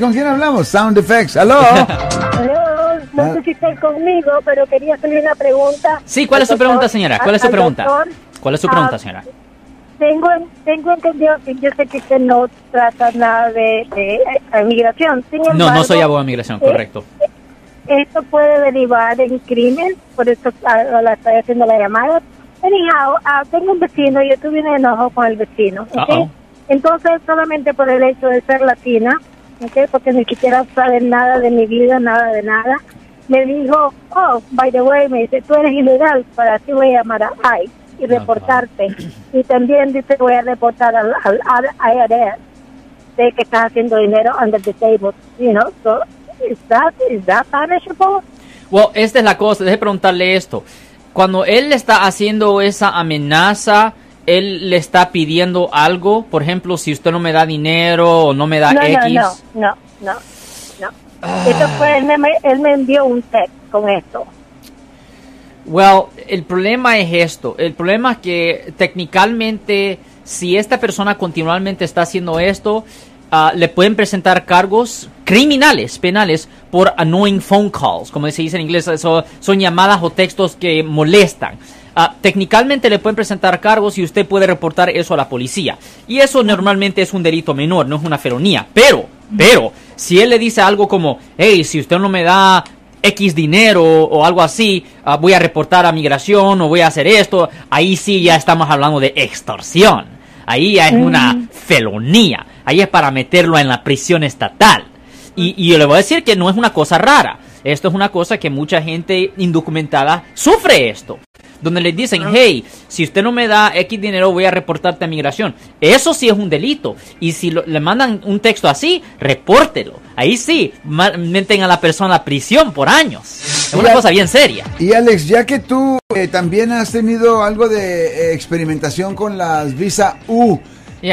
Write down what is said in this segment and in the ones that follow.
¿Con quién hablamos? Sound Effects. ¿Aló? Aló, no Ah. sé si está conmigo, pero quería hacerle una pregunta. Sí, ¿cuál es su pregunta, señora? ¿Cuál es su pregunta? ¿Cuál es su pregunta, Ah, señora? Tengo, tengo entendido que yo sé que usted no trata nada de, de, eh, migración. Sin No, no embargo, soy abogado de migración, eh, correcto. Esto puede derivar en crimen, por eso ah, la estoy haciendo la llamada. Anyhow, ah, tengo un vecino, yo tuve un enojo con el vecino. ¿ok? Uh-oh. Entonces, solamente por el hecho de ser latina, ¿ok? porque ni siquiera sabe nada de mi vida, nada de nada, me dijo, oh, by the way, me dice, tú eres ilegal, para ti voy a llamar a ICE y reportarte. Y también dice, voy a reportar al, al, al IRS de que estás haciendo dinero under the table, you know, so, is that, is that punishable? Well, esta es la cosa, deje preguntarle esto. Cuando él está haciendo esa amenaza, él le está pidiendo algo, por ejemplo, si usted no me da dinero o no me da no, X. no, no, no, no. Esto fue, él me, él me envió un text con esto. Well, el problema es esto. El problema es que técnicamente, si esta persona continuamente está haciendo esto, ah, le pueden presentar cargos criminales, penales, por annoying phone calls, como se dice en inglés, eso son llamadas o textos que molestan. Ah, técnicamente le pueden presentar cargos y usted puede reportar eso a la policía. Y eso normalmente es un delito menor, no es una felonía. Pero, pero, si él le dice algo como, hey, si usted no me da X dinero o algo así, ah, voy a reportar a migración o voy a hacer esto, ahí sí ya estamos hablando de extorsión. Ahí ya es una felonía. Ahí es para meterlo en la prisión estatal. Y, y yo le voy a decir que no es una cosa rara. Esto es una cosa que mucha gente indocumentada sufre esto. Donde le dicen, hey, si usted no me da X dinero, voy a reportarte a migración. Eso sí es un delito. Y si lo- le mandan un texto así, repórtelo. Ahí sí, meten a la persona a prisión por años. Es una Ya- cosa bien seria. Y Alex, ya que tú eh, también has tenido algo de eh, experimentación con las visa U,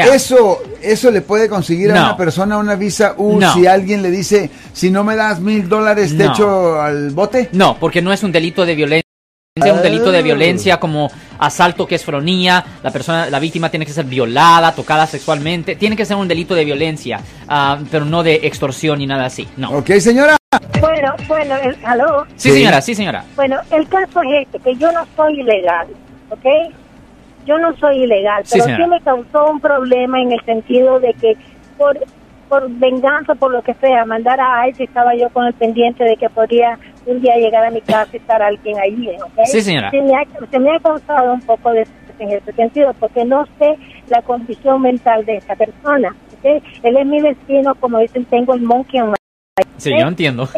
Eso, eso le puede conseguir a una persona una visa U No. si alguien le dice, si no me das mil dólares te No. echo al bote. No, porque no es un delito de violencia. Es un delito de Ah. violencia como asalto que es fronía, la persona, la víctima tiene que ser violada, tocada sexualmente, tiene que ser un delito de violencia, ah, pero no de extorsión ni nada así, no. Ok, señora. Bueno, bueno, el, aló. Sí, Sí. señora, sí, señora. Bueno, el caso es este, que yo no soy ilegal, ¿ok? Yo no soy ilegal, Sí, pero sí, me causó un problema en el sentido de que por, por venganza, por lo que sea, mandar a ICE, estaba yo con el pendiente de que podría un día llegar a mi casa y estar alguien allí, ¿ok? Sí, señora. Se me ha, se me ha causado un poco de en ese sentido, porque no sé la condición mental de esta persona, ¿ok? Él es mi vecino, como dicen, tengo el monkey on my Sí, yo entiendo.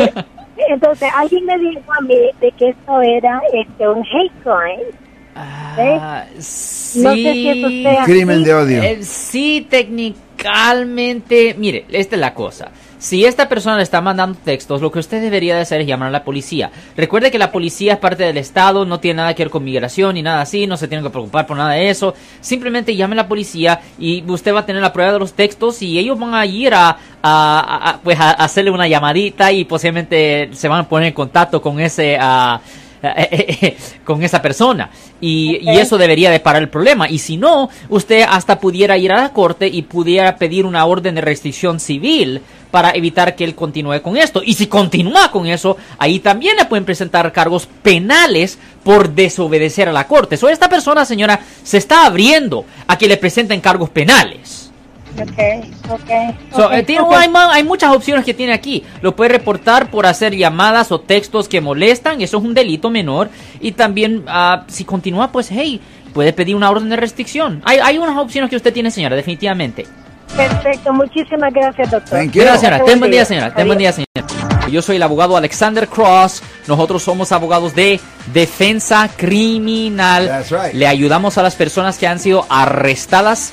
entonces, alguien me dijo a mí de que esto era este, un hate crime. Ah, No sé si eso sí. sea Crimen así. de odio. Eh, sí, técnicamente, mire, esta es la cosa. Si esta persona le está mandando textos, lo que usted debería de hacer es llamar a la policía. Recuerde que la policía es parte del Estado, no tiene nada que ver con migración ni nada así, no se tiene que preocupar por nada de eso. Simplemente llame a la policía y usted va a tener la prueba de los textos y ellos van a ir a, a- a- a, pues a hacerle una llamadita y posiblemente se van a poner en contacto con ese... ah, con esa persona. Y, y eso debería de parar el problema. Y si no usted hasta pudiera ir a la corte y pudiera pedir una orden de restricción civil para evitar que él continúe con esto. Y si continúa con eso ahí también le pueden presentar cargos penales por desobedecer a la corte. So esta persona señora se está abriendo a que le presenten cargos penales Ok, ok. So, ok, eh, tiene- hay, hay muchas opciones que tiene aquí. Lo puede reportar por hacer llamadas o textos que molestan. Eso es un delito menor. Y también, ah, si continúa, pues, hey, puede pedir una orden de restricción. Hay, hay unas opciones que usted tiene, señora, definitivamente. Perfecto, muchísimas gracias, doctor. Thank you. Gracias, señora. Buen Ten buen día, día. señora. Ten buen día, señora. Yo soy el abogado Alexander Cross. Nosotros somos abogados de defensa criminal. That's right. Le ayudamos a las personas que han sido arrestadas